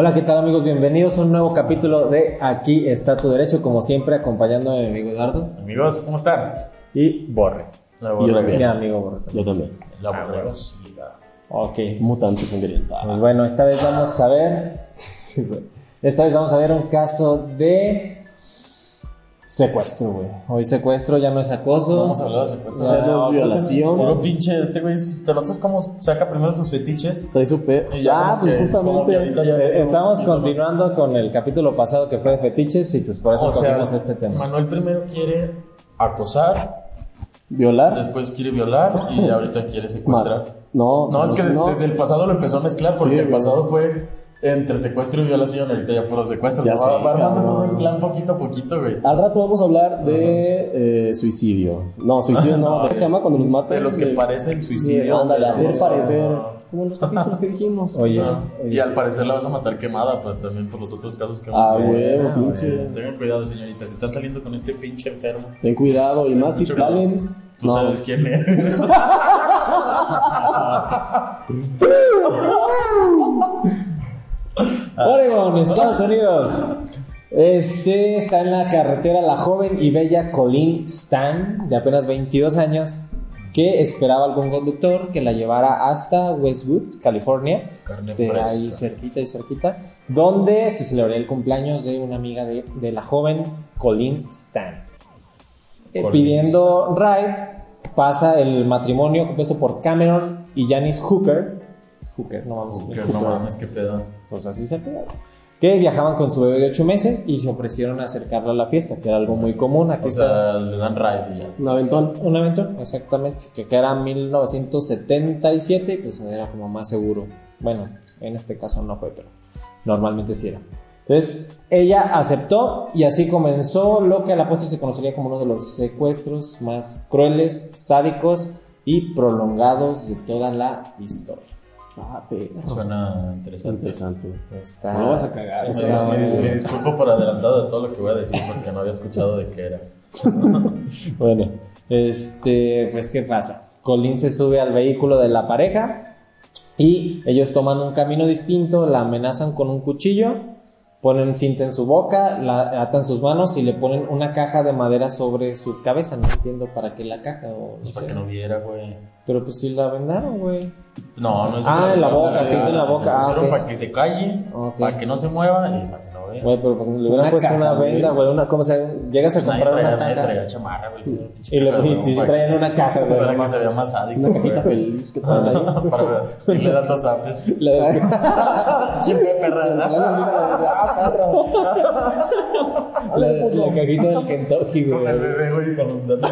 Hola, ¿qué tal amigos? Bienvenidos a un nuevo capítulo de Aquí está tu derecho, como siempre acompañando a mi amigo Eduardo Amigos, ¿cómo están? y Borre. La Y yo también. Mi amigo Borre. Yo también. La Ah, sida. Ok. Mutante sangrienta. Pues bueno, esta vez vamos a ver. Esta vez vamos a ver un caso de secuestro, güey. Hoy secuestro ya no es acoso. Vamos a hablar de secuestro. Ya, Ya no es violación. Puro pinche, este güey, ¿te notas cómo saca primero sus fetiches? Trae su pe... Ah, pues que- que justamente. ahorita ya- Eh, Estamos continuando con el capítulo pasado que fue de fetiches y pues por eso cogimos este tema. Manuel primero quiere acosar, Violar. después quiere violar y ahorita quiere secuestrar. Ma- No, No, es que des- no. desde el pasado lo empezó a mezclar porque Sí, el güey. pasado fue entre secuestro y violación, ahorita ya puro secuestro. Ya va, sé, va armando todo en plan poquito a poquito, güey. Al rato vamos a hablar de eh, suicidio. No, suicidio no. ¿Cómo se llama cuando los matan? De los que De- parecen suicidios. Ándale, hacer parecer. Como los capítulos que dijimos. Oye, Ah, oye, y al sí. parecer la vas a matar quemada, pero también por los otros casos que Ah, hemos visto. huevo, Ah, pinche. Tengan cuidado, señoritas. Si están saliendo con este pinche enfermo, Ten cuidado. Y más si salen. tú No. sabes quién eres. Oregon, Estados Unidos. Este está en la carretera la joven y bella Colleen Stan, de apenas 22 años, que esperaba algún conductor que la llevara hasta Westwood, California. Carne Este, fresca. ahí cerquita y cerquita, donde se celebraría el cumpleaños de una amiga de, de la joven Colleen Stan. Eh, pidiendo ride, pasa el matrimonio compuesto por Cameron y Janice Hooker. Hooker, no vamos a Que no mames, qué pedo. Pues así se pega. Que viajaban con su bebé de 8 meses y se ofrecieron a acercarla a la fiesta, que era algo muy común. Aquí O sea, le dan ride y ya. Un aventón. un evento, exactamente, que, que era 1977 y pues era como más seguro. Bueno, en este caso no fue, pero normalmente sí era. Entonces, ella aceptó y así comenzó lo que a la postre se conocería como uno de los secuestros más crueles, sádicos y prolongados de toda la historia. Ah, perro. Suena interesante. Interesante. Está, No lo vas a cagar, Me, está- dis- me dis- me disculpo por adelantado de todo lo que voy a decir porque no había escuchado de qué era. Bueno, este, pues, ¿qué pasa? Colin se sube al vehículo de la pareja y ellos toman un camino distinto, la amenazan con un cuchillo, ponen cinta en su boca, la atan sus manos y le ponen una caja de madera sobre su cabeza. No entiendo para qué la caja. O, no Pues para sé. que no viera, güey. Pero pues sí la vendaron, güey. No, no es Ah, en la boca, sí, en la boca, ah, pusieron ok. para que se calle, Ok. para que no se mueva y para que no vea. Güey, pero pues le hubieran Una puesto caja, una güey. venda, güey, una, ¿cómo se Llegas a comprar traía, una nadie caja. traía chamarra, güey. Y le- y güey, para traían una caja, güey, Para que se vea más sádico, Una cajita güey. feliz que traen ahí. Para irle dando zapes. La- ¿Quién fue perra? Ah, La, la cajita del Kentucky, Con el güey. bebé, güey, con los datos.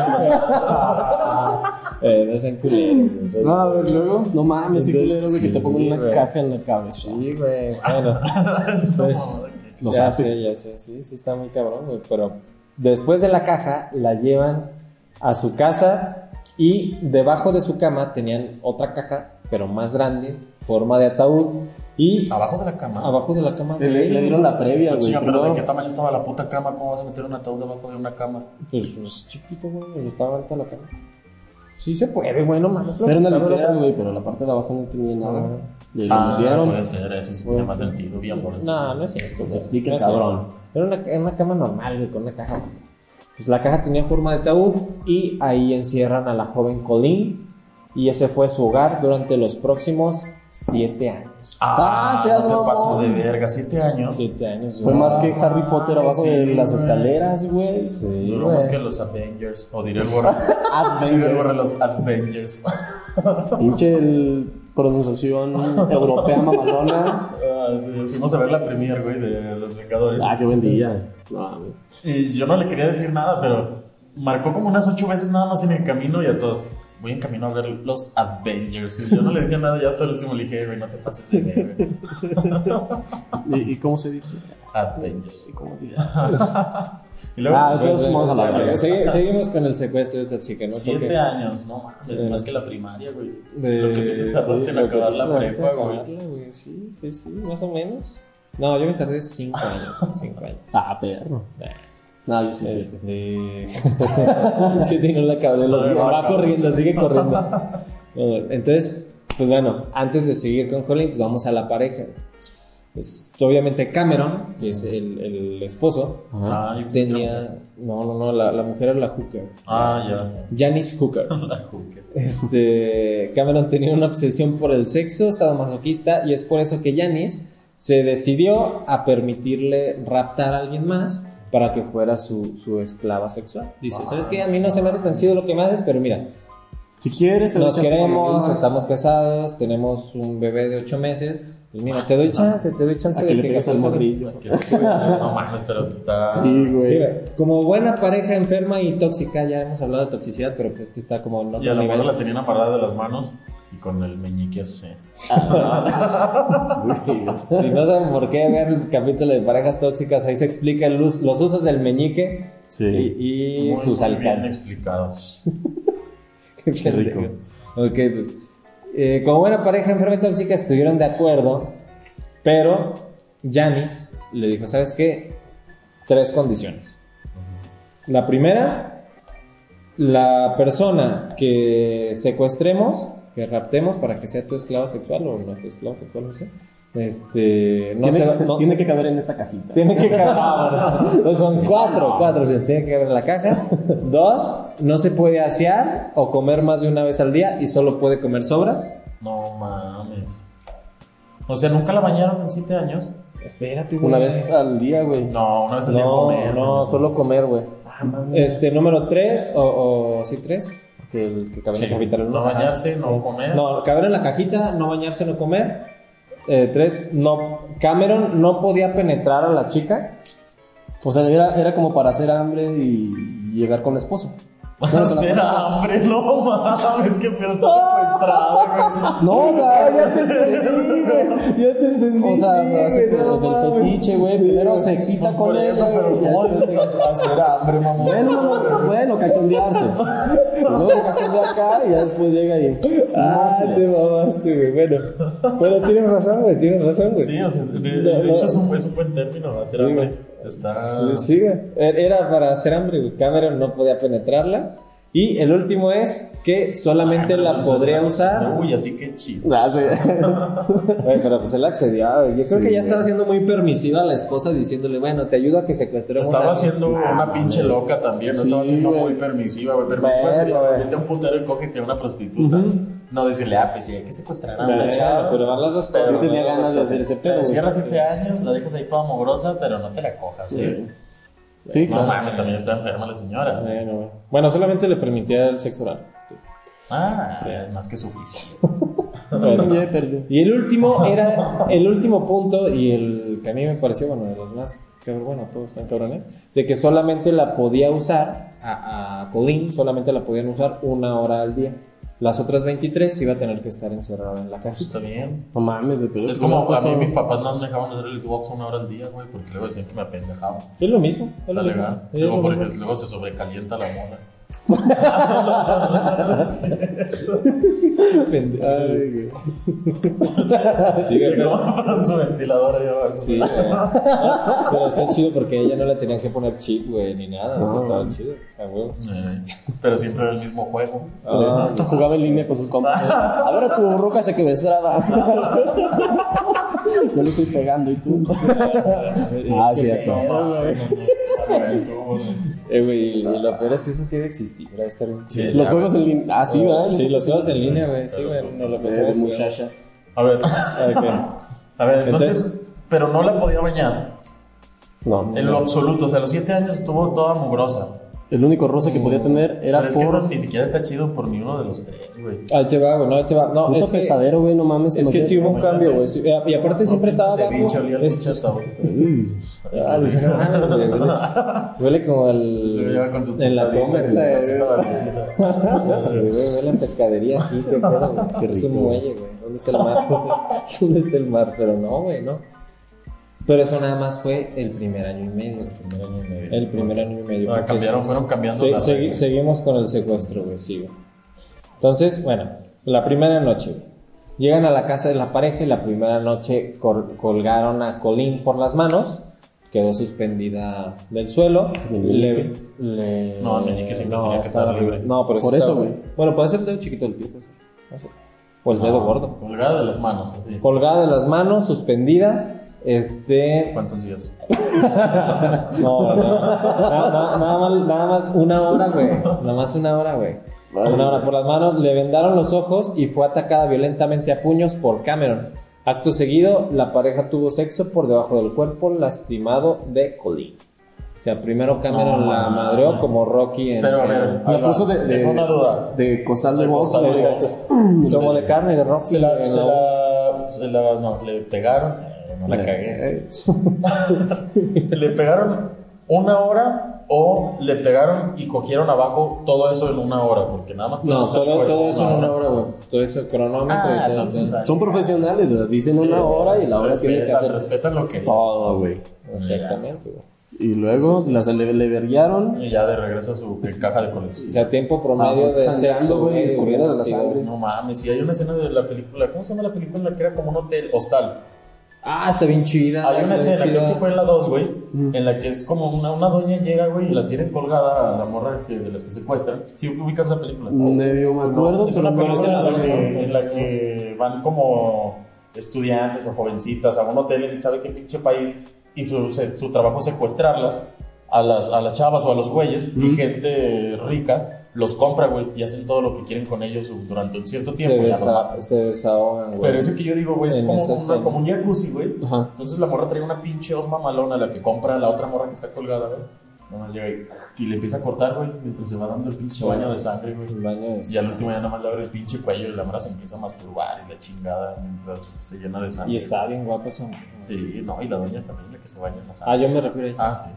Eh, no sean culeros, güey. No, a ver, luego. No mames, sí, Entonces, culero de que te pongan una güey. caja en la cabeza. Sí, güey. Bueno, pues, Los ya haces. sé, ya sé, sí, sí está muy cabrón, güey. Pero después de la caja, la llevan a su casa y debajo de su cama tenían otra caja, pero más grande, forma de ataúd. Y Abajo de la cama. abajo de la cama, Le, le- le dieron la previa, güey. Chinga, pero ¿de qué tamaño estaba la puta cama? ¿Cómo vas a meter un ataúd debajo de una cama? Pues, pues chiquito, güey, estaba alta la cama. Sí se puede, güey, no mames. Era una Cabrón, litera, güey, pero la parte de abajo no tenía nada. Ah. Le Ah, metieron. puede ser, eso sí tiene más sentido, bien por No, no es cierto. Se explique, No es cabrón. Era una, era una cama normal, güey, con una caja. Pues la caja tenía forma de ataúd y ahí encierran a la joven Colleen y ese fue su hogar durante los próximos siete años. Ah, Ah, seas no te mamón. pases de verga, siete años. Siete años. Fue güey. más que Harry Potter abajo sí, de las escaleras, güey. Sí, Duró más que los Avengers. O diré el borra. diré el Avengers. los Avengers. Pinche el- pronunciación europea mamalona. este, fuimos a ver la premier, güey, de Los Vengadores. Ah, qué buen día. No. Y yo no le quería decir nada, pero marcó como unas ocho veces nada más en el camino y a todos. Voy en camino a ver los Avengers. Y yo no le decía nada, ya hasta el último le dije, güey, no te pases de ver. ¿Y, y cómo se dice? Avengers. ¿Y cómo? Y luego, Ah, pues, vamos a la. Segui- seguimos con el secuestro de esta chica, ¿no? Siete Porque- años, no mames, Eh, más que la primaria, güey. de- Lo que tú te tardaste sí, en acabar la prepa, güey. Sí, sí, sí, más o menos. No, yo me tardé cinco años. Cinco años. Ah, perro. Nah. No, yo sí, sí. sí. Este. sí, tiene la cable. lo Todavía sigue- va corriendo, sigue corriendo. Entonces, pues bueno, antes de seguir con Colin, pues vamos a la pareja. Pues, obviamente Cameron, que es el, el esposo. Ah, tenía. No, no, no, la, la mujer era la hooker. Ah, ya. Janice Hooker. La hooker. Este, Cameron tenía una obsesión por el sexo sadomasoquista y es por eso que Janice se decidió a permitirle raptar a alguien más para que fuera su, su esclava sexual. Dice, ¿sabes qué? A mí no se me hace tan chido lo que me haces, pero mira, Si quieres, lo nos queremos, estamos casados, tenemos un bebé de ocho meses, pues mira, te doy chance, te doy chance de le que pegas al hagas algo". morrillo. No mames, pero está. Sí, güey. Mira, como buena pareja enferma y tóxica, ya hemos hablado de toxicidad, pero pues este está como en Y a otro nivel. mano la tenían amarrada de las manos y con el meñique así. Güey. Si no saben por qué ver el capítulo de parejas tóxicas, ahí se explica el us- los usos del meñique Sí. y, y Muy, sus muy bien alcances. explicados. Qué Qué rico. Ok, pues eh, como buena pareja enferma tóxica estuvieron de acuerdo, pero Janice le dijo, ¿sabes qué? Tres condiciones. La primera, la persona que secuestremos, que raptemos para que sea tu esclava sexual o nuestra esclava sexual, no sé. Este, no tiene, se no- tiene que caber en esta cajita. tiene que caber. no, son cuatro, cuatro. o sea, Tiene que caber en la caja. Dos, no se puede asear o comer más de una vez al día y solo puede comer sobras. No mames. O sea, ¿nunca la bañaron en siete años? Espérate, Una vez al día, güey. No, una vez al día comer. no, solo comer, güey. Este, número tres, o, o sí, tres. Que, el, que cabe en Sí. la cajita. No bañarse, no comer. No, caber en la cajita, no bañarse, no comer. Eh, tres, no. Cameron no podía penetrar a la chica. O sea, era, era como para hacer hambre y llegar con el esposo. Hacer hambre, no mames, que pedo está secuestrada, güey. No, o sea, ya te entendí, güey. Ya te entendí. O sea, sí, hace güey, no del fetiche, güey. Sí, Primero se excita Pues con por ella, eso, pero güey, ya ¿cómo después- dices hacer hambre, mamón? Bueno, no, no, bueno, cachondearse. Luego se cachondea acá y ya después llega y. Ah, no, te mamaste, güey. Bueno, pero tienes razón, güey. Tienes razón, güey. Sí, o sea, de, de- No, de no. hecho es un, es un buen término, hacer Sí, hambre. Está. Sí, güey. Er- Era para hacer hambre, güey. Cameron no podía penetrarla. Y el último es que solamente Ay, la entonces, podría ah, usar. Uy, así que chiste. Ah, sí. Güey, pero pues él accedió. Yo creo Sí, que ya estaba siendo muy permisiva a la esposa diciéndole, bueno, te ayudo a que secuestremos Estaba a... haciendo una pinche loca también, no Sí, estaba siendo muy permisiva, güey. Permisiva Bueno, sería güey. vete a un putero y cógete a una prostituta. No decirle, ah, pues sí, hay que secuestrar a una chava. pero van las dos cosas. Sí tenía ganas de hacer ese pedo. Pero güey. cierra siete años, la dejas ahí toda mugrosa, pero no te la cojas, ¿eh? Sí, No claro. mames, también está enferma la señora. Bueno, solamente le permitía el sexo oral. Ah, más que suficiente. Y el último era el último punto y el que a mí me pareció, bueno, de los más, bueno, todos están cabrones, de que solamente la podía usar, a, a Colleen solamente la podían usar una hora al día. Las otras 23 iba a tener que estar encerrada en la casa. Está bien. No mames, de pedo. Es como a mí mis papás no me dejaban hacer el Xbox una hora al día, güey, porque luego decían que me apendejaban. Es lo mismo. Es lo Está mismo. legal. Es Luego lo porque mismo. luego se sobrecalienta la mona. Ay. Sí, con su ventilador ahí abajo. Sí, güey. pero está chido porque a ella no le tenían que poner chip, güey, ni nada. Eso estaba chido. A huevo. Eh, pero siempre era el mismo juego. Ah, Jugaba en línea con sus compas. A ver a tu ruca secuestrada. Yo le estoy pegando y tú. Ah, cierto. Eh, güey, y lo peor es que eso sí debe existir. Estar bien chido. Los juegos en línea. Ah, sí, ¿verdad? Sí, los juegos en línea, güey. Sí, güey. No lo pensé. de muchachas. A ver, Ok. a ver, entonces, Entonces- pero no la podía bañar. No. En lo absoluto, o sea, a los siete años estuvo toda mugrosa. El único roce que podía tener era Pero es que eso por ni siquiera está chido por ni uno de los tres, güey. Ahí te va, güey, no, ahí te va. No, puto es que, pestadero, güey, no mames. es que sí hubo un cambio, güey. sí, Y aparte siempre estaba ceviche, olía Es-. Ah, dice, no mames, güey, huele, huele como el. Se lleva con sus en la. Sí, güey, huele a pescadería aquí, qué pedo, güey. Es un muelle, güey. ¿Dónde está el mar? ¿Dónde está el mar? Pero no, güey, no. Pero eso nada más fue el primer año y medio. Primer año y medio. El primer año y medio. Ah, cambiaron, fueron cambiando las segui- seguimos con el secuestro, güey, sí, güey. Entonces, bueno, la primera noche, güey. Llegan a la casa de la pareja y la primera noche col- colgaron a Colin por las manos. Quedó suspendida del suelo. ¿El Le, le- No, el meñique siempre tenía que estar libre. No, pero Por eso, güey. Bueno, puede ser el dedo chiquito del pie. puede ser. No sé. O el dedo No, gordo. Colgada de las manos, así. Colgada de las manos, suspendida. Este. ¿Cuántos días? No, no. Nada, nada- nada más, nada más una hora, güey. Nada más una hora, güey. Una hora por las manos, le vendaron los ojos y fue atacada violentamente a puños por Cameron. Acto seguido, la pareja tuvo sexo por debajo del cuerpo lastimado de Colleen. O sea, primero Cameron No, la madreó como Rocky en. Pero a ver, La puso de, de, Tengo una duda. de costal de box. de box. Como de carne de Rocky. Se la, se la- la, se la- no, le pegaron, eh, no la cagué. Le pegaron una hora o le pegaron y cogieron abajo todo eso en una hora, porque nada más No, todo, todo eso en una hora, güey. Todo eso, cronómetro Ah, y todo. todo. Son profesionales, sea, dicen una hora y la hora tienen que respetan, hacer respetan lo que todo, güey. Exactamente, güey. Y luego las le, le verguiaron. y ya de regreso a su caja de colección. O sea, tiempo promedio Ah, de sangrando, sexo, güey, de la sí, sangre. No mames, si hay una escena de la película, ¿cómo se llama la película en la que era como un hotel, hostal? Ah, está bien chida. Hay una escena, creo que fue en la 2, güey, en la que es como una, una doña llega, güey, y la tienen colgada a la morra que, de las que secuestran. Si ubicas la película. Medio me acuerdo, es una no película en la, que, en la que van como estudiantes o jovencitas a un hotel en sabe qué pinche país y su, su trabajo es secuestrarlas a las, a las chavas o a los güeyes y gente rica los compra, güey, y hacen todo lo que quieren con ellos durante un cierto Se, tiempo desa- matan. se desahogan, güey. Pero eso que yo digo, güey, es En como, una- como un jacuzzi, güey. Ajá. Entonces la morra trae una pinche osma malona, la que compra la otra morra que está colgada, güey. Nada más llega y, y le empieza a cortar, güey, mientras se va dando el pinche baño de sangre, güey. El baño es- Y al último ya nada más le abre el pinche cuello y la morra se empieza a masturbar y la chingada mientras se llena de sangre. Y está bien guapo esa. Sí, no, y la doña también, la que se baña en la Ah, sangre. yo me refiero a ella. Ah, sí.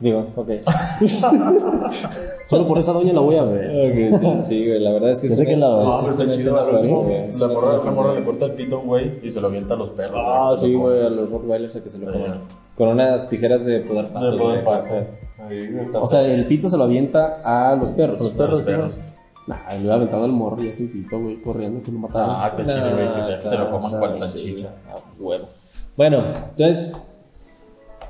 Digo, ok. Solo por esa doña la voy a ver. Ok, sí, sí, güey. La verdad es que es que la- No, es pero está una chido. al La una morra, la morra le corta el pito a un güey y se lo avienta a los perros. Ah, sí, güey, a los Rottweilers a que se lo coman. Con unas tijeras de poder pasto. De poder pasto. O sea, el pito se lo avienta a los perros. los perros. Nah, le hubiera aventado el morro y ese pito, güey, corriendo que lo mataron. Ah, está chido, güey, que se, lo coman sí, salchicha. Ah, huevo. Bueno, entonces,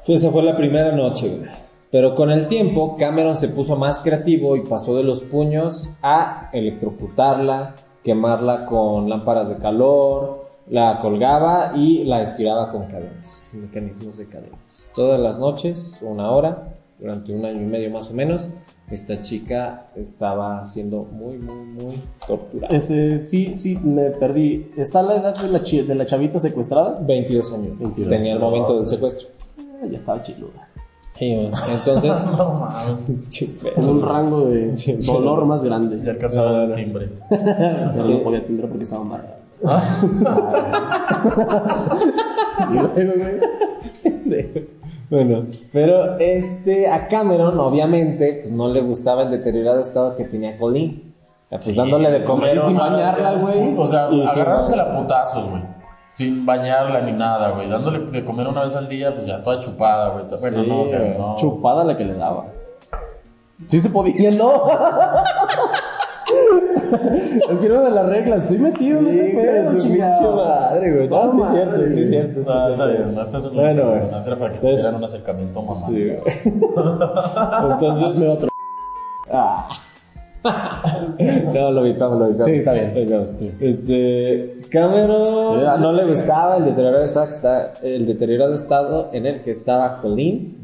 esa fue la primera noche, güey. Pero con el tiempo, Cameron se puso más creativo y pasó de los puños a electrocutarla, quemarla con lámparas de calor, la colgaba y la estiraba con cadenas, mecanismos de cadenas. Todas las noches, una hora, durante un año y medio más o menos, esta chica estaba siendo muy, muy, muy torturada. Ese, sí, sí, me perdí. ¿Está la edad de la, de la chavita secuestrada? 22 años. 22. Tenía el momento del secuestro. Ah, ya estaba chiluda. Sí, güey. entonces, No mames. un rango de dolor más grande. Ya alcanzaba No, el timbre. Pero Sí. no podía atender porque estaba amarrado. y luego, güey. Bueno, pero este, a Cameron, obviamente, pues no le gustaba el deteriorado estado que tenía Colleen. Pues Sí, dándole de comer pues, sin bañarla, güey. O sea, Y sin- agarrándola a putazos, güey. Sin bañarla ni nada, güey. Dándole de comer una vez al día, pues ya toda chupada, güey. Bueno, Sí, no, o sea, no. Chupada la que le daba. Sí se podía, no. es que no de las reglas, estoy metido en este pedo, chingado. madre, güey. No, No, sí es cierto, sí es cierto. sí No, está cierto. bien, no estás en Bueno, güey. no era para que te hicieran un acercamiento mamá. Sí, güey. Entonces me otro. Ah. No, lo evitamos, lo evitamos. Sí, está bien. Este, Cameron dale. no le gustaba el deteriorado estado que está, el deteriorado estado en el que estaba Colleen,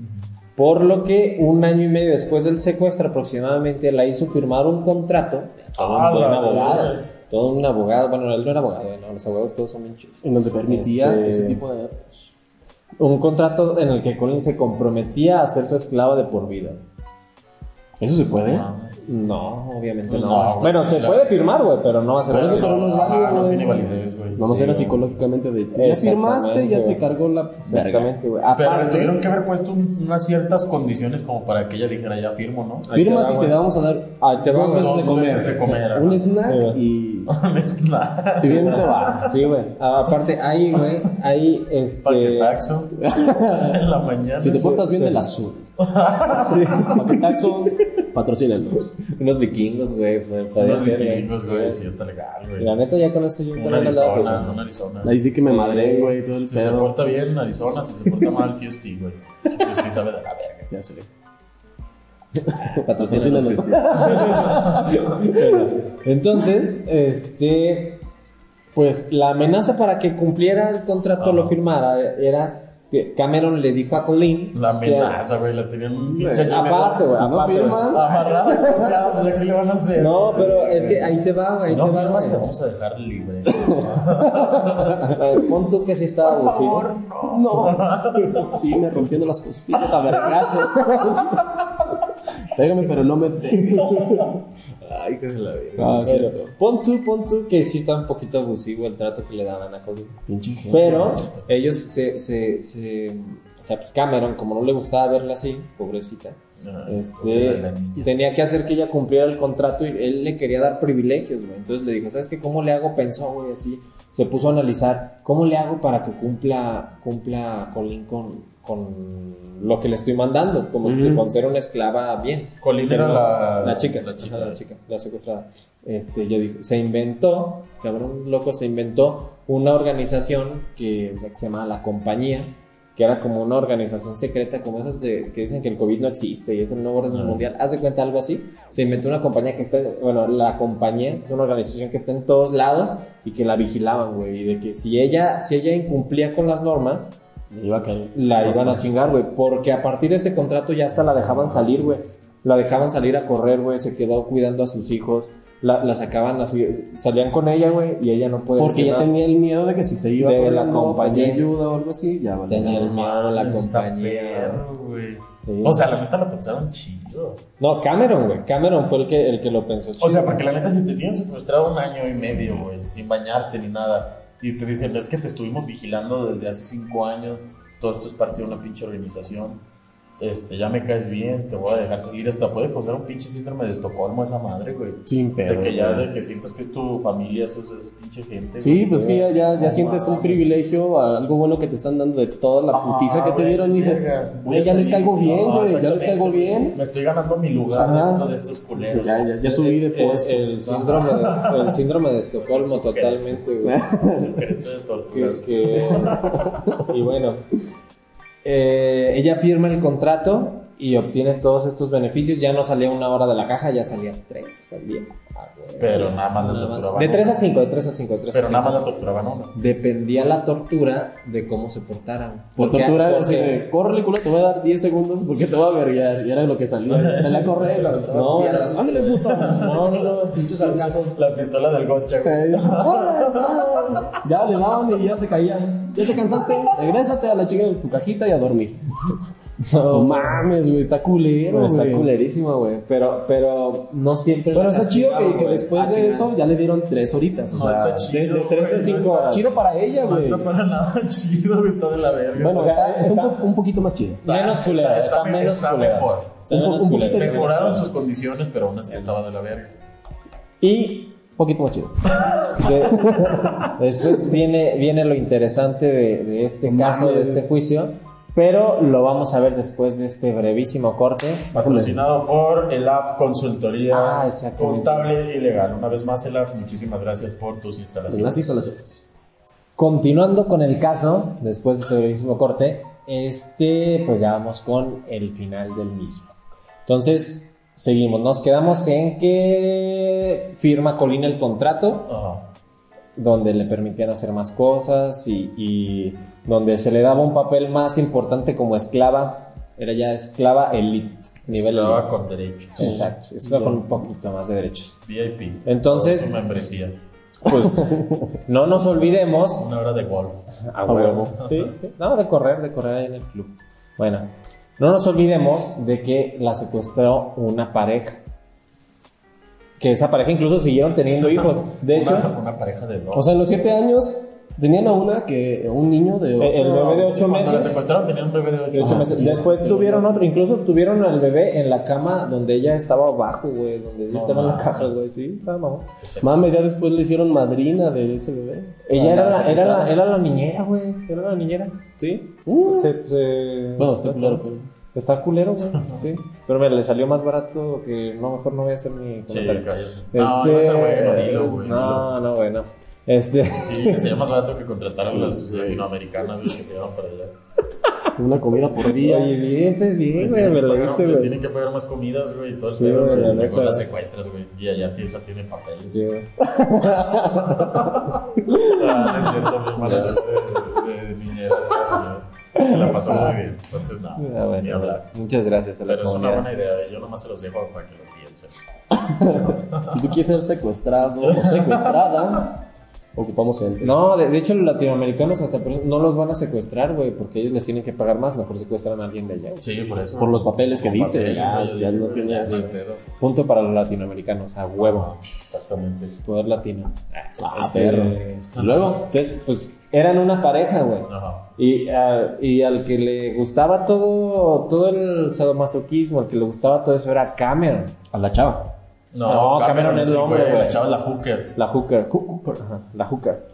por lo que un año y medio después del secuestro aproximadamente la hizo firmar un contrato. Todo Ah, un abogado, todo un abogado. Bueno, él no era abogado, no, los abogados todos son bien. En donde permitía Este- ese tipo de actos. Un contrato en el que Colleen se comprometía a ser su esclava de por vida. ¿Eso se puede? No, obviamente no. No, bueno, se La- puede firmar, güey, pero no va a ser válido. pero no es válido, ah, no güey. tiene validez, güey. Nomás Sí, güey. psicológicamente de. Ya Exactamente, firmaste, ya te cargó la. Exactamente, güey. Pero le tuvieron que haber puesto un- unas ciertas condiciones como para que ella dijera ya firmo, ¿no? Firmas y te vamos a dar Ahí te va, dos veces de comer. veces de comer, Un snack Sí, y. No es nada. Si bien te va. Sí, güey. Ah, Aparte, ahí, güey, ahí, este... Paquetaxo. en la mañana. Si te portas bien del azul. Paquetaxo, patrocínenos. Unos vikingos, güey. pues, Unos vikingos, güey, sí está legal, güey. La neta, ya con eso yo Un Arizona, un Arizona. Ahí sí que me madré, güey, todo el Si se porta bien, Arizona. Si se porta mal, Fusty, güey. Fusty sabe de la verga. Ya sé. Patrocínanos. Entonces, este, pues la amenaza para que cumpliera el contrato, lo firmara, era Cameron le dijo a Colleen. La amenaza, güey. La tenían un pinche Aparte, güey, aparte, firman, Amarrada, ya, pues, ¿ya ¿qué le van a hacer? No, pero es que ahí te va, güey. Si no te va, firmas, güey. te vamos a dejar libre. Pon tú que sí estaba Por favor, no. No. Sí, me rompiendo las costillas a vergazo. Pégame, pero no me pegues. Ay, que se la vi. Sí, Pero, pero- pon tú, pon tú que sí está un poquito abusivo el trato que le daban a Colleen. Pinche gente. Pero ellos se, se, se o sea, pues Cameron, como no le gustaba verla así, pobrecita, este, tenía que hacer que ella cumpliera el contrato y él le quería dar privilegios, güey. Entonces le dijo, ¿sabes qué? ¿Cómo le hago? Pensó, güey, así. Se puso a analizar, ¿cómo le hago para que cumpla, cumpla Colin con, con lo que le estoy mandando? Como Ujú. con ser una esclava bien. Colin era la- la chica, la chica. la chica, la secuestrada. Este, yo dijo, se inventó, cabrón loco, se inventó una organización que, o sea, que se llama La Compañía, que era como una organización secreta, como esas de, que dicen que el COVID no existe y es el nuevo orden Ah. mundial. Haz de cuenta algo así. Se inventó una compañía que está, bueno, la compañía, que es una organización que está en todos lados y que la vigilaban, güey. Y de que si ella, si ella incumplía con las normas, iba la iban a chingar, güey. Porque a partir de este contrato ya hasta la dejaban salir, güey. La dejaban salir a correr, güey. Se quedó cuidando a sus hijos. La, la sacaban así. Salían con ella, güey. Y ella no podía Porque ya nada. tenía el miedo de que si se iba De la compañía. ayuda o algo así, ya vale. Tenía el miedo de la compañía. perro, güey. Sí. O sea, la neta la pensaron chido. No, Cameron, güey. Cameron fue el que, el que lo pensó. O chido. sea, porque la neta, si te tienen secuestrado un año y medio, güey, sin bañarte ni nada, y te dicen, es que te estuvimos vigilando desde hace cinco años, todo esto es parte de una pinche organización, este, ya me caes bien, te voy a dejar seguir, hasta puede causar un pinche síndrome de Estocolmo esa madre, güey. Sin pedo. De que ya, de que sientas que es tu familia, eso es pinche gente. Sí, güey. pues que ya, ya, sientes un privilegio, algo bueno que te están dando de toda la putiza Ah, que te güey, dieron y dices, güey, ya les caigo bien, Ah, güey, ya les caigo bien. Me estoy ganando mi lugar Ajá. dentro de estos culeros. Ya, ya, ya subí de el, puesto. el síndrome de, el síndrome de Estocolmo, totalmente, güey. Secreto de que, torturas. que- y bueno, eh, ella firma el contrato y obtiene todos estos beneficios. Ya no salía una hora de la caja, ya salía tres. Salía. Ah. Pero nada más la torturaban De. 3 a 5, de 3 a 5, de 3 Pero a nada más 5. la torturaban una. Dependía la tortura de cómo se portaran. La Porque- tortura era así de, córrele culo, te voy a dar 10 segundos porque te voy a verguiar. Y era lo que salía. Salía a correr, la No. Ándale, puto. No, no, no, pinches sarcazos. La pistola del gocha, güey. ¡Corre! Ya le daban y ya se caían. ¿Ya te cansaste? Regrésate a la chica de tu cajita y a dormir. No mames, güey, está culero, Está culerísimo, güey. Pero, pero no siempre. Pero está chido que, después Al de eso ya le dieron 3 horitas. O No sea, está chido. de tres a cinco no horas. chido para ella, No güey. está para nada chido, güey. Está de la verga. Bueno, O sea, está, está está- un, po- un poquito más chido. Menos culera, está, me- menos está culera. mejor. Está Un po- menos un Mejoraron sus condiciones, pero aún así estaba de la verga. Y Un poquito más chido. de- después viene, viene lo interesante de, de este caso, de este juicio. Pero lo vamos a ver después de este brevísimo corte. Patrocinado por el AF Consultoría Ah. Contable y Legal. Una vez más, el AF, muchísimas gracias por tus instalaciones. las instalaciones. Continuando con el caso, después de este brevísimo corte, este, pues ya vamos con el final del mismo. Entonces, seguimos. Nos quedamos en que firma Colina el contrato. Ajá. Donde le permitían hacer más cosas y, y donde se le daba un papel más importante como esclava. Era ya esclava elite, nivel elite. con derechos. Exacto, esclava con un poquito más de derechos. VIP. Entonces- Su membresía. Pues no nos olvidemos. Una hora de golf. A huevo. Sí, sí. No, de correr, de correr ahí en el club. Bueno, No nos olvidemos de que la secuestró una pareja. Que esa pareja incluso siguieron teniendo hijos. De hecho, Una, una pareja de dos. O sea, en los siete años tenían a una que, un niño de ocho, el bebé de ocho Cuando la meses. secuestraron tenían un bebé de 8 de ocho meses. Después tuvieron otro, incluso tuvieron al bebé en la cama donde ella estaba abajo, güey, donde ella No estaba en la caja, güey, sí, estaba mamá. Mames, ya después le hicieron madrina de ese bebé. Ella Ah, era, la la, era, la, era la niñera, güey, era la niñera, sí. Uh. Se- se- Bueno, está claro, pero. Está culero, güey. Sí. Pero mira, le salió más barato que no, mejor no voy a hacer mi Sí, comentario. cállate. No, no está bueno, dilo, güey. No, no, güey, no. Este. Sí, que sería más barato que contratar a las latinoamericanas güey, que se llevan para allá. Una comida por día. Oye, bien, pues bien, Les güey, tienen me que lo pagar- diste, güey. tienen que pagar más comidas, güey, y todo el Sí, pedo. güey, sí, la mejor neta. la secuestras, güey. Y allá esa tiene papeles. Sí, güey. Ah, no es cierto, mi hermana de, de, de niñera, esta señora. Se la pasó muy bien. Entonces, no, Ah, bueno, hablar. muchas gracias a la Pero es una buena idea, yo nomás se los dejo para que lo piensen. Si tú quieres ser secuestrado o secuestrada, ocupamos gente. No, de, de hecho los latinoamericanos hasta no los van a secuestrar, güey, porque ellos les tienen que pagar más, mejor secuestran a alguien de allá. Sí, por eso. Por los papeles que dice, papeles, ya- ya no tiene- no. Punto para los latinoamericanos, a huevo. Exactamente. Poder latino. Ah, Este, perro. y luego, entonces, pues eran una pareja, güey. Ajá. Y, ah, y al que le gustaba todo, todo el sadomasoquismo, al que le gustaba todo eso era Cameron. A la chava. No, Cameron es el hombre, güey. La chava es la hooker. La hooker. Hoo- hooker, ajá, la hooker.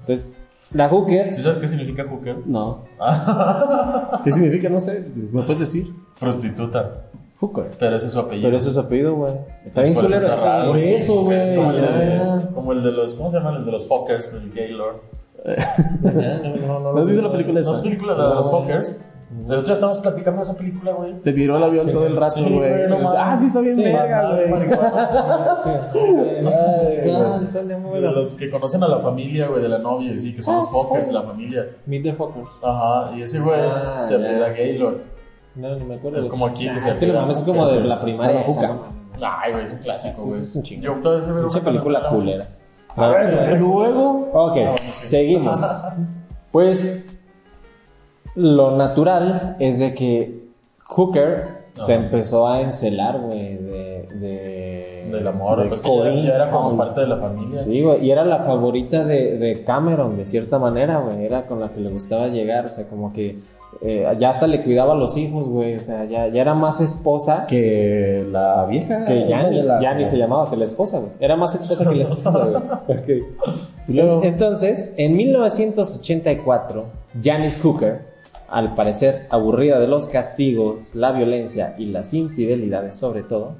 Entonces, la hooker. ¿Sí sabes qué significa hooker? No. ¿Qué significa? No sé. ¿Me puedes decir? Prostituta. Hooker. Pero ese es su apellido. Pero ese es su apellido, güey. Está Es bien culero está ese, raro, Por eso, güey. Como el, de, ya. como el de los, ¿cómo se llaman? El de los fuckers, el Gaylord. No, no, ¿No has visto la película ¿No es esa? película la de los fuckers? De hecho, estamos platicando de esa película, güey. Te tiró el avión todo el rato, Sí, güey. no ah, sí, está bien Sí, verga, güey. Sí. De los que conocen a la familia, güey, de la novia, sí, que son los fuckers de la familia. Meet the fuckers. Ajá, y ese güey Ah, se apellida ya. Gaylord. No, ni me acuerdo. Es como aquí que Ah, se Es que no apellida mames, es como de la primaria. Esa, no. Ay, güey, es un clásico, Sí, güey. es un chingo. Yo todavía veo una película película, culera. A ver, Luego, Ok, Ah, bueno, sí. seguimos. Pues lo natural es de que Hooker se empezó a encelar, güey, de, de... Del amor, de pues ya, era como parte de la familia. Sí, güey, y era la favorita de, de Cameron, de cierta manera, güey. Era con la que le gustaba llegar, o sea, como que eh, ya hasta le cuidaba a los hijos, güey. O sea, ya, ya era más esposa que, la vieja. que Janis. la- Janis se llamaba, que la esposa, güey. Era más esposa que la esposa, güey. Luego, Entonces, en 1984, Janice Hooker, al parecer aburrida de los castigos, la violencia y las infidelidades sobre todo,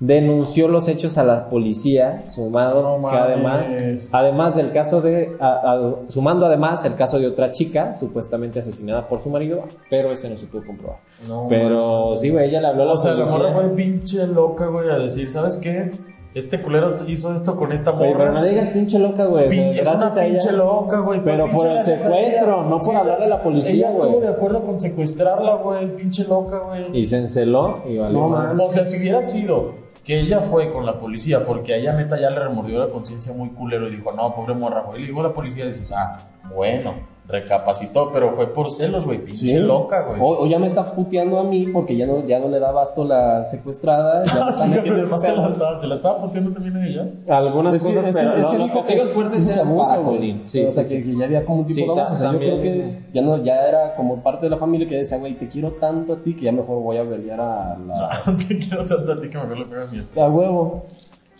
denunció los hechos a la policía, sumado No que además, además del caso de, a- a- sumando además el caso de otra chica supuestamente asesinada por su marido, pero ese no se pudo comprobar. No, pero sí, güey, ella le habló a la O sea, la policía. morra fue pinche loca, güey, a decir, ¿sabes qué? Este culero hizo esto con esta Güey, pero no morra. digas pinche loca, güey. Pin- es una a ella- pinche loca, güey. Pero ¿cuál por el secuestro, ella? no por hablarle a la policía, Ella estuvo güey. de acuerdo con secuestrarla, güey, pinche loca, güey. Y se enceló y valió No, más. O sea, si hubiera sido que ella fue con la policía, porque a ella neta ya le remordió la conciencia muy culero y dijo, no, pobre morra, güey. Y le dijo a la policía, dices, ah, bueno, recapacitó, pero fue por celos, güey, pinche Sí. loca, güey. O, o ya me está puteando a mí porque ya no, ya no le da basto la secuestrada. Ya está no se la estaba, se la estaba puteando también a ella. Algunas Es que, cosas, pero es no, los que fuertes eran abuso, güey. Sí, o sea, sí, que, ya había como un tipo Sí, de abuso. ta- O sea, yo creo también- que ya, no, ya era como parte de la familia que decía, güey, te quiero tanto a ti que ya mejor voy a verliar a la... Te quiero tanto a ti que mejor le pega a mi esposa. A huevo.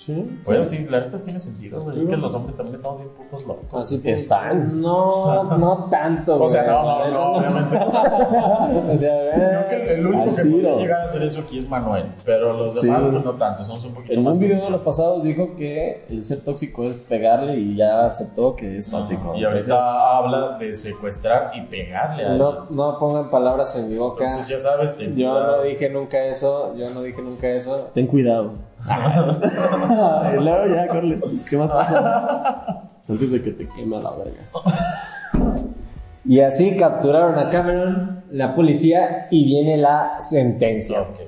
Sí. Bueno, sí, la neta tiene sentido, güey. Es que los hombres también estamos bien putos locos. Así pues, Están. No, no tanto, O sea, no, no, no, obviamente. O sea, Creo que el, único que puede llegar a hacer eso aquí es Manuel. Pero los demás, pues, no tanto, somos un poquito En más. un video de los pasados dijo que el ser tóxico es pegarle y ya aceptó que es tóxico. Y ahorita habla de secuestrar y pegarle a no, no pongan palabras en mi boca. Entonces ya sabes, ten Yo cuidado. no dije nunca eso. Yo no dije nunca eso. Ten cuidado. Y luego ya, Corle. ¿Qué más pasó? Antes de que te queme a la verga. Y así capturaron a Cameron, la policía, y viene la sentencia. Ok.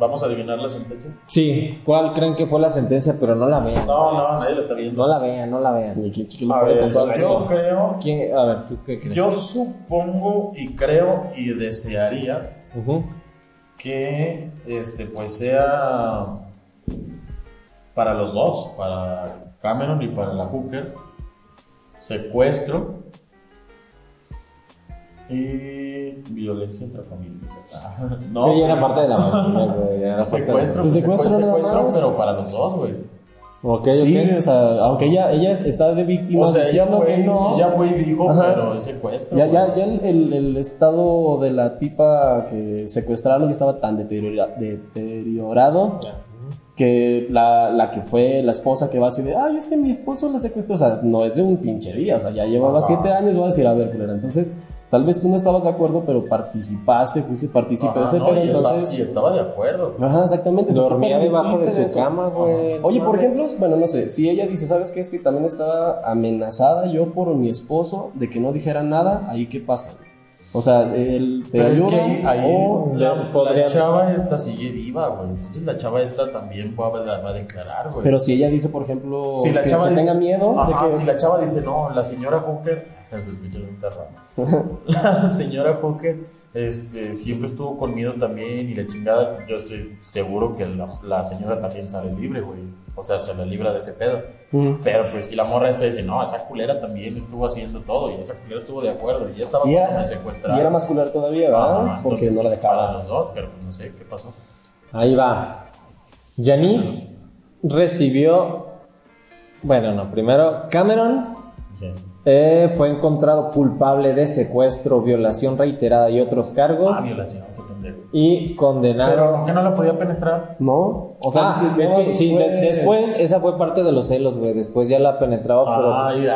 ¿Vamos a adivinar la sentencia? Sí, ¿cuál creen que fue la sentencia? Pero no la vean. No, no, nadie la está viendo. No la vean, no la vean. Lo A ver, yo creo, ¿Quién? A ver, ¿tú qué crees? yo supongo y creo y desearía Ujú. Que este pues sea para los dos, para Cameron y para la Hooker, secuestro y violencia intrafamiliar. No, era parte de la secuestro, Pues secuestro secuestro, secuestro, pero para los dos, güey. Ok, Sí, ok. o sea, aunque ella, ella está de víctima O sea, ella fue, que no. ella fue y dijo, Ajá. pero es secuestro. Ya, ya, ya el, el- el estado de la tipa que secuestraron ya estaba tan deteriora- deteriorado que la, la que fue la esposa que va así de, ay, es que mi esposo la secuestró, o sea, no es de un pinche día, o sea, ya llevaba Ajá. siete años, voy a decir, a ver, culera, entonces, tal vez tú no estabas de acuerdo, pero participaste, fuiste partícipe de ese no, y, está- entonces... y estaba de acuerdo. Ajá, exactamente. Dormía debajo de su eso. cama, güey. Oye, No por ejemplo, bueno, no sé, si ella dice, ¿sabes qué? Es que también estaba amenazada yo por mi esposo de que no dijera nada, ahí qué pasa. O sea, él te Pero es que ahí, la, le podría- la chava esta sigue viva, güey. Entonces la chava esta también va a, va a declarar, güey. Pero si ella dice, por ejemplo, si la que, chava que dice, tenga miedo Ajá, de que... si la chava dice, no, la señora Hooker, se escucha. La señora Hooker este, siempre estuvo conmigo también y la chingada, yo estoy seguro que la, la señora también sale libre, güey. O sea, se la libra de ese pedo. Pero pues si la morra esta dice, no, esa culera también estuvo haciendo todo y esa culera estuvo de acuerdo y ya estaba me secuestraron. y era muscular todavía, ¿verdad? Ajá, Porque entonces, no la pues, Para dejaba. los dos, pero pues no sé qué pasó. Ahí va. Janice recibió. Bueno, no. Primero, Cameron Sí. Eh, fue encontrado culpable de secuestro, violación reiterada y otros cargos. Ah, violación, qué pendejo. Y condenado. Pero ¿por qué no la podía penetrar? ¿No? O sea, ah, no, es que sí, de- después, esa fue parte de los celos, güey. Después ya la penetraba, pero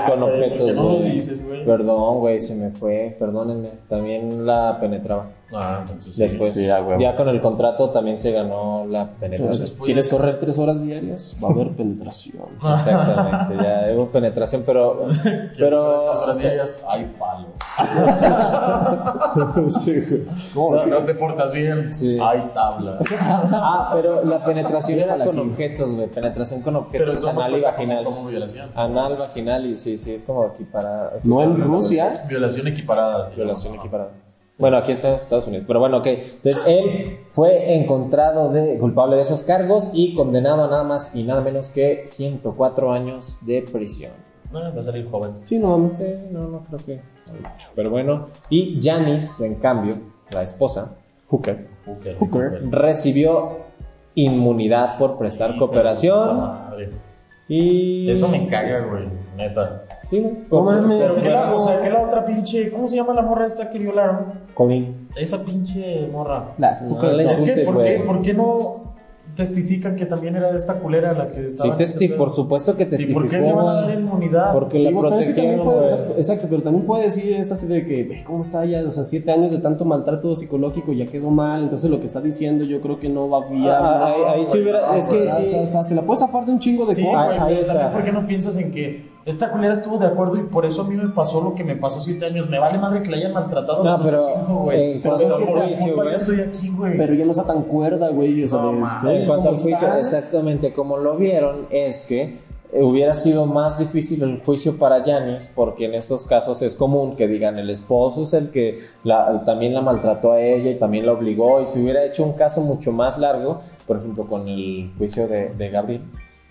con güey, ¿por objetos, no lo güey. dices, güey? Perdón, güey, se me fue, perdónenme. También la penetraba. Ah, entonces sí. Después, sí, a huevo. ya con el contrato también se ganó la penetración. Entonces, ¿quieres correr tres horas diarias? Va a haber penetración. Exactamente, ya hubo penetración, pero. Pero. pero Las diarias, hay palo. sí, no te portas bien, Sí. hay tablas. ah, pero la penetración era con aquí. objetos, güey. Penetración con Pero objetos eso anal y cuenta como, vaginal. como violación. Anal, vaginal y sí, sí, es como aquí para. No en Rusia. Violación equiparada. Violación equiparada. Bueno, aquí está en Estados Unidos. Pero bueno, ok. Entonces, él fue encontrado de culpable de esos cargos y condenado a nada más y nada menos que 104 años de prisión. Ah, va a salir joven. Sí, no mames. Sí, no, no creo que. Pero bueno. Y Janice, en cambio, la esposa, Hooker, Hooker. Hooker. recibió inmunidad por prestar puta cooperación. madre. Y. Eso me caga, güey. Neta. Sí. No mames. Pero que la, claro, o sea, que la otra pinche. ¿Cómo se llama la morra esta que violaron? Colin. Esa pinche morra. No, no. Es que, ¿por qué, ¿por qué no testifican que también era de esta culera la que Sí, estaba? en testi- este por supuesto que ¿Y testificó. por qué le van a dar inmunidad? Porque la Sí, pero es que también protegieron, puede, exacto, exacto, pero también puede decir es así de que, ve cómo está ya, o sea, siete años de tanto maltrato psicológico ya quedó mal, entonces lo que está diciendo yo creo que no va bien. Ah, ahí- ahí sí hubiera- es que sí. Hasta, hasta te la puedes zafar de un chingo de Sí, cosas. ahí está. ¿por qué no piensas en que esta culera estuvo de acuerdo y por eso a mí me pasó lo que me pasó siete años? Me vale madre que le hayan maltratado a No, los pero, otros cinco, güey. eh, Pero, por su culpa yo estoy aquí, güey. Pero ya no está tan cuerda, güey. O sea, No, En cuanto al juicio, está. exactamente como lo vieron, es que eh, hubiera sido más difícil el juicio para Janice, porque en estos casos es común que digan el esposo es el que la- también la maltrató a ella y también la obligó, y si hubiera hecho un caso mucho más largo, por ejemplo con el juicio de, de Gabriel,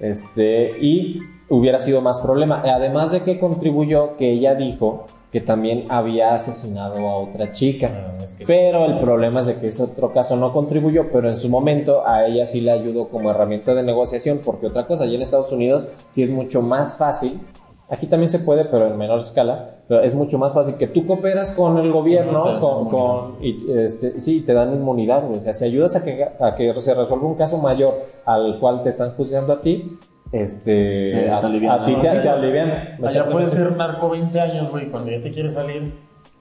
este, y hubiera sido más problema. Además de que contribuyó que ella dijo que también había asesinado a otra chica. Ah, es que- Pero el problema es de que ese otro caso no contribuyó, pero en su momento a ella sí le ayudó como herramienta de negociación, porque otra cosa, allá en Estados Unidos sí es mucho más fácil, aquí también se puede, pero en menor escala, pero es mucho más fácil que tú cooperas con el gobierno, con, y, este, sí, te dan inmunidad, o sea, si ayudas a que, a que se resuelva un caso mayor al cual te están juzgando a ti, este, Te- a, ti te, alivian. Allá Exactamente. puede ser narco 20 años, güey. Cuando ya te quieres salir,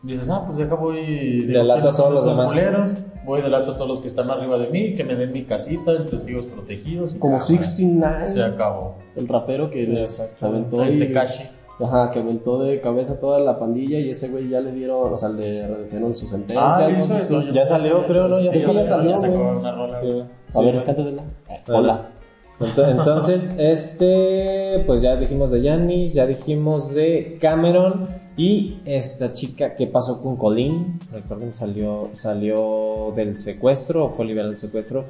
dices, ah, pues deja voy. Delato a ¿quiénes son todos los estos demás. culeros? Voy delato a todos los que están arriba de mí, que me den mi casita, en testigos protegidos. y Como cámara. 69. Se acabó. El rapero que le aventó El Tekashi. Ajá, que aventó de cabeza toda la pandilla y ese güey ya le dieron, o sea, le redujeron su sentencia. Ah, eso. Ya salió, creo. ¿no? Ya salió, ya salió, sacó una rola. Sí. A sí. ver, cántatela. Hola. Ento- Entonces, este, pues ya dijimos de Janis, ya dijimos de Cameron y esta chica, ¿qué pasó con Colleen? Recuerden, salió, salió del secuestro, o fue liberada del secuestro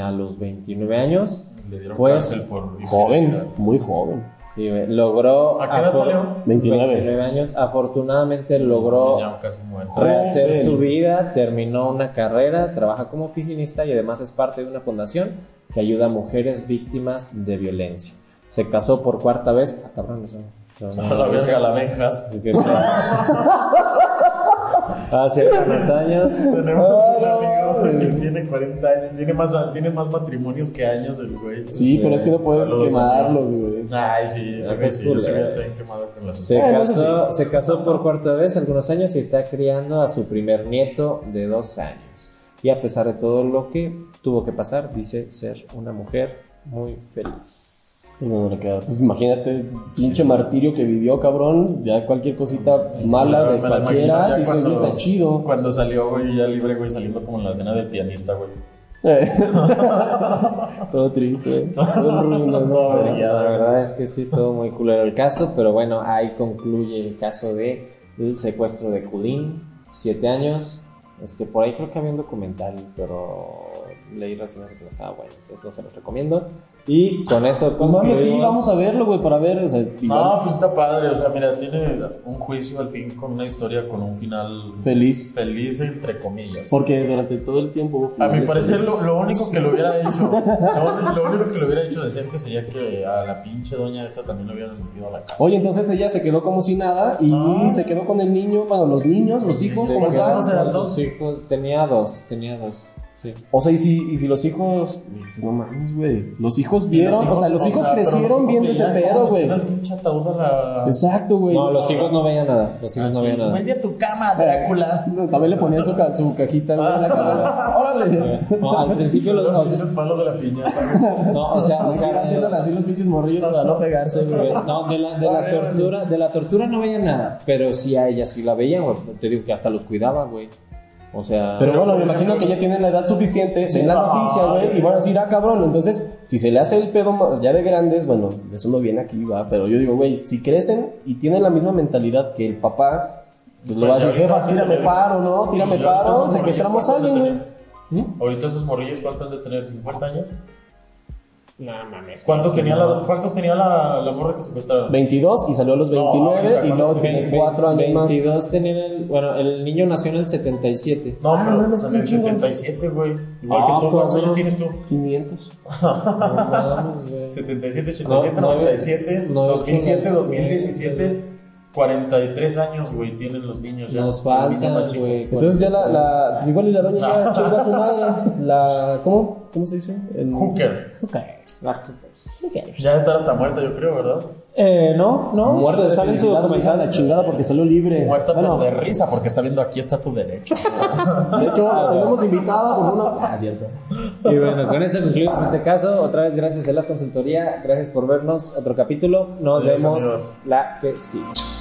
a los 29 años. Le dieron Pues, cárcel por Joven, muy joven. Sí, güey, logró... ¿A qué edad salió? 29. años. Afortunadamente logró Ya casi muerto. rehacer su vida, terminó una carrera, trabaja como oficinista y además es parte de una fundación que ayuda a mujeres víctimas de violencia. Se casó por cuarta vez. Ah, cabrón, eso. no- A la verga, la venjas. Así que- Hace unos años. Tenemos un amigo no, que güey. tiene 40 años, tiene más, tiene más matrimonios que años el güey. Sí, pero es que no puedes Saludos, quemarlos, güey. Ay, sí, ese güey sí, ese güey está bien quemado con las Se casó, se casó por cuarta vez algunos años y está criando a su primer nieto de dos años. Y a pesar de todo lo que tuvo que pasar, dice ser una mujer muy feliz. No, no queda. Pues imagínate pinche martirio que vivió, cabrón. Ya cualquier cosita mala de la cualquiera. Dice, cuando- "Oye, está chido. Cuando salió, güey, ya libre, güey, saliendo como en la escena del pianista, güey. Todo triste. Todo ruino, no. Todo La vergueado. verdad es que sí estuvo muy culero el caso, pero bueno, ahí concluye el caso de el secuestro de Culín, siete años. Este, por ahí creo que había un documental, pero leí de que no estaba bueno, entonces no se los recomiendo. Y con eso Pues mames, sí, concluimos- vamos a verlo, güey, para ver. O sea, igual No, pues está padre, o sea, mira, tiene un juicio al fin con una historia con un final feliz. feliz, entre comillas. Porque durante todo el tiempo hubo A mi parecer, lo, lo único que lo hubiera hecho, lo, lo único que lo hubiera hecho decente sería que a la pinche doña esta también lo hubieran metido a la casa. Oye, entonces ella se quedó como si nada y Ah. se quedó con el niño, bueno, los niños, los hijos, como con sus hijos, tenía dos, tenía dos, sí. O sea, y si, y si los hijos. No mames, güey. Los hijos vieron, los hijos, o sea, los hijos sea, pero los crecieron hijos viendo ese pedo, güey. la... Exacto, güey. No, los hijos no veían nada, los hijos no Así, veían nada. Vuelve a tu cama, Drácula. No, También le ponían su, ca- su cajita güey, en la cabeza. ¡Órale! No, al principio los, los pinches palos de la piñata. no, o sea, o sea, haciéndole así los pinches morrillos para no pegarse, güey. No, de la, de la tortura, de la tortura no veían nada, pero sí a ella sí la veían, güey. Te digo que hasta los cuidaba, güey. O sea, Pero bueno, me imagino que ya tienen la edad suficiente, ven la Ah, noticia, güey, y van a decir, ah, cabrón. Entonces, si se le hace el pedo ya de grandes, bueno, eso no viene aquí, va. Pero yo digo, güey, si crecen y tienen la misma mentalidad que el papá, pues le Pues va a decir, jefa, tírame tener- paro, ¿no? Tírame Pues paro, secuestramos a alguien, ¿cuánto güey. han Ahorita esos morrillos, ¿cuántos han de tener? ¿50 años? No mames. ¿Cuántos tenía la, cuántos tenía la, la morra que secuestraron? 22 y salió a los No, 29 ahorita, y luego ¿cuántos tiene Ve- 4 años más. 22 tenían el, bueno, el niño nació en el 77. No, Ah, pero no, no, en el chingón. 77, güey. Igual Ah, que tú, ¿cuántos años tienes tú? 500. No mames, güey. 77, 87, No, no, 97, no, 2007, no, 2017, 43 años, güey, tienen los niños ya. Nos faltan, güey. Entonces ya la, la igual y la doña ya chingó a su madre. La, ¿cómo? ¿Cómo se dice? El, Hooker. Ah, Ya debe estar hasta muerta, yo creo, ¿verdad? Eh, no, no. Muerta de sale en su documental. la chingada porque salió libre. Muerta Bueno, pero de risa, porque está viendo aquí está tu derecho. De hecho, la tenemos invitada por una. Ah, cierto. Y bueno, con eso concluimos este caso. Otra vez, gracias a la consultoría. Gracias por vernos. Otro capítulo. Nos Adiós, vemos amigos. la que sí.